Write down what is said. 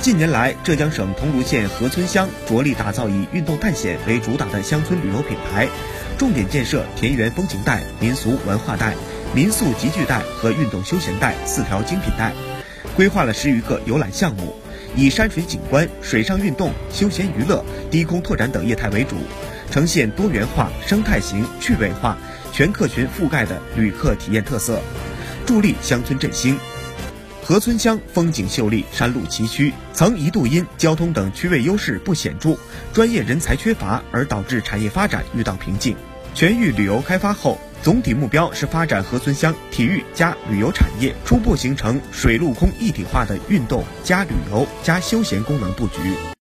近年来，浙江省桐庐县河村乡着力打造以运动探险为主打的乡村旅游品牌，重点建设田园风情带、民俗文化带、民宿集聚带和运动休闲带四条精品带，规划了十余个游览项目，以山水景观、水上运动、休闲娱乐、低空拓展等业态为主，呈现多元化、生态型、趣味化、全客群覆盖的旅客体验特色，助力乡村振兴。河村乡风景秀丽，山路崎岖，曾一度因交通等区位优势不显著、专业人才缺乏而导致产业发展遇到瓶颈。全域旅游开发后，总体目标是发展河村乡体育加旅游产业，初步形成水陆空一体化的运动加旅游加休闲功能布局。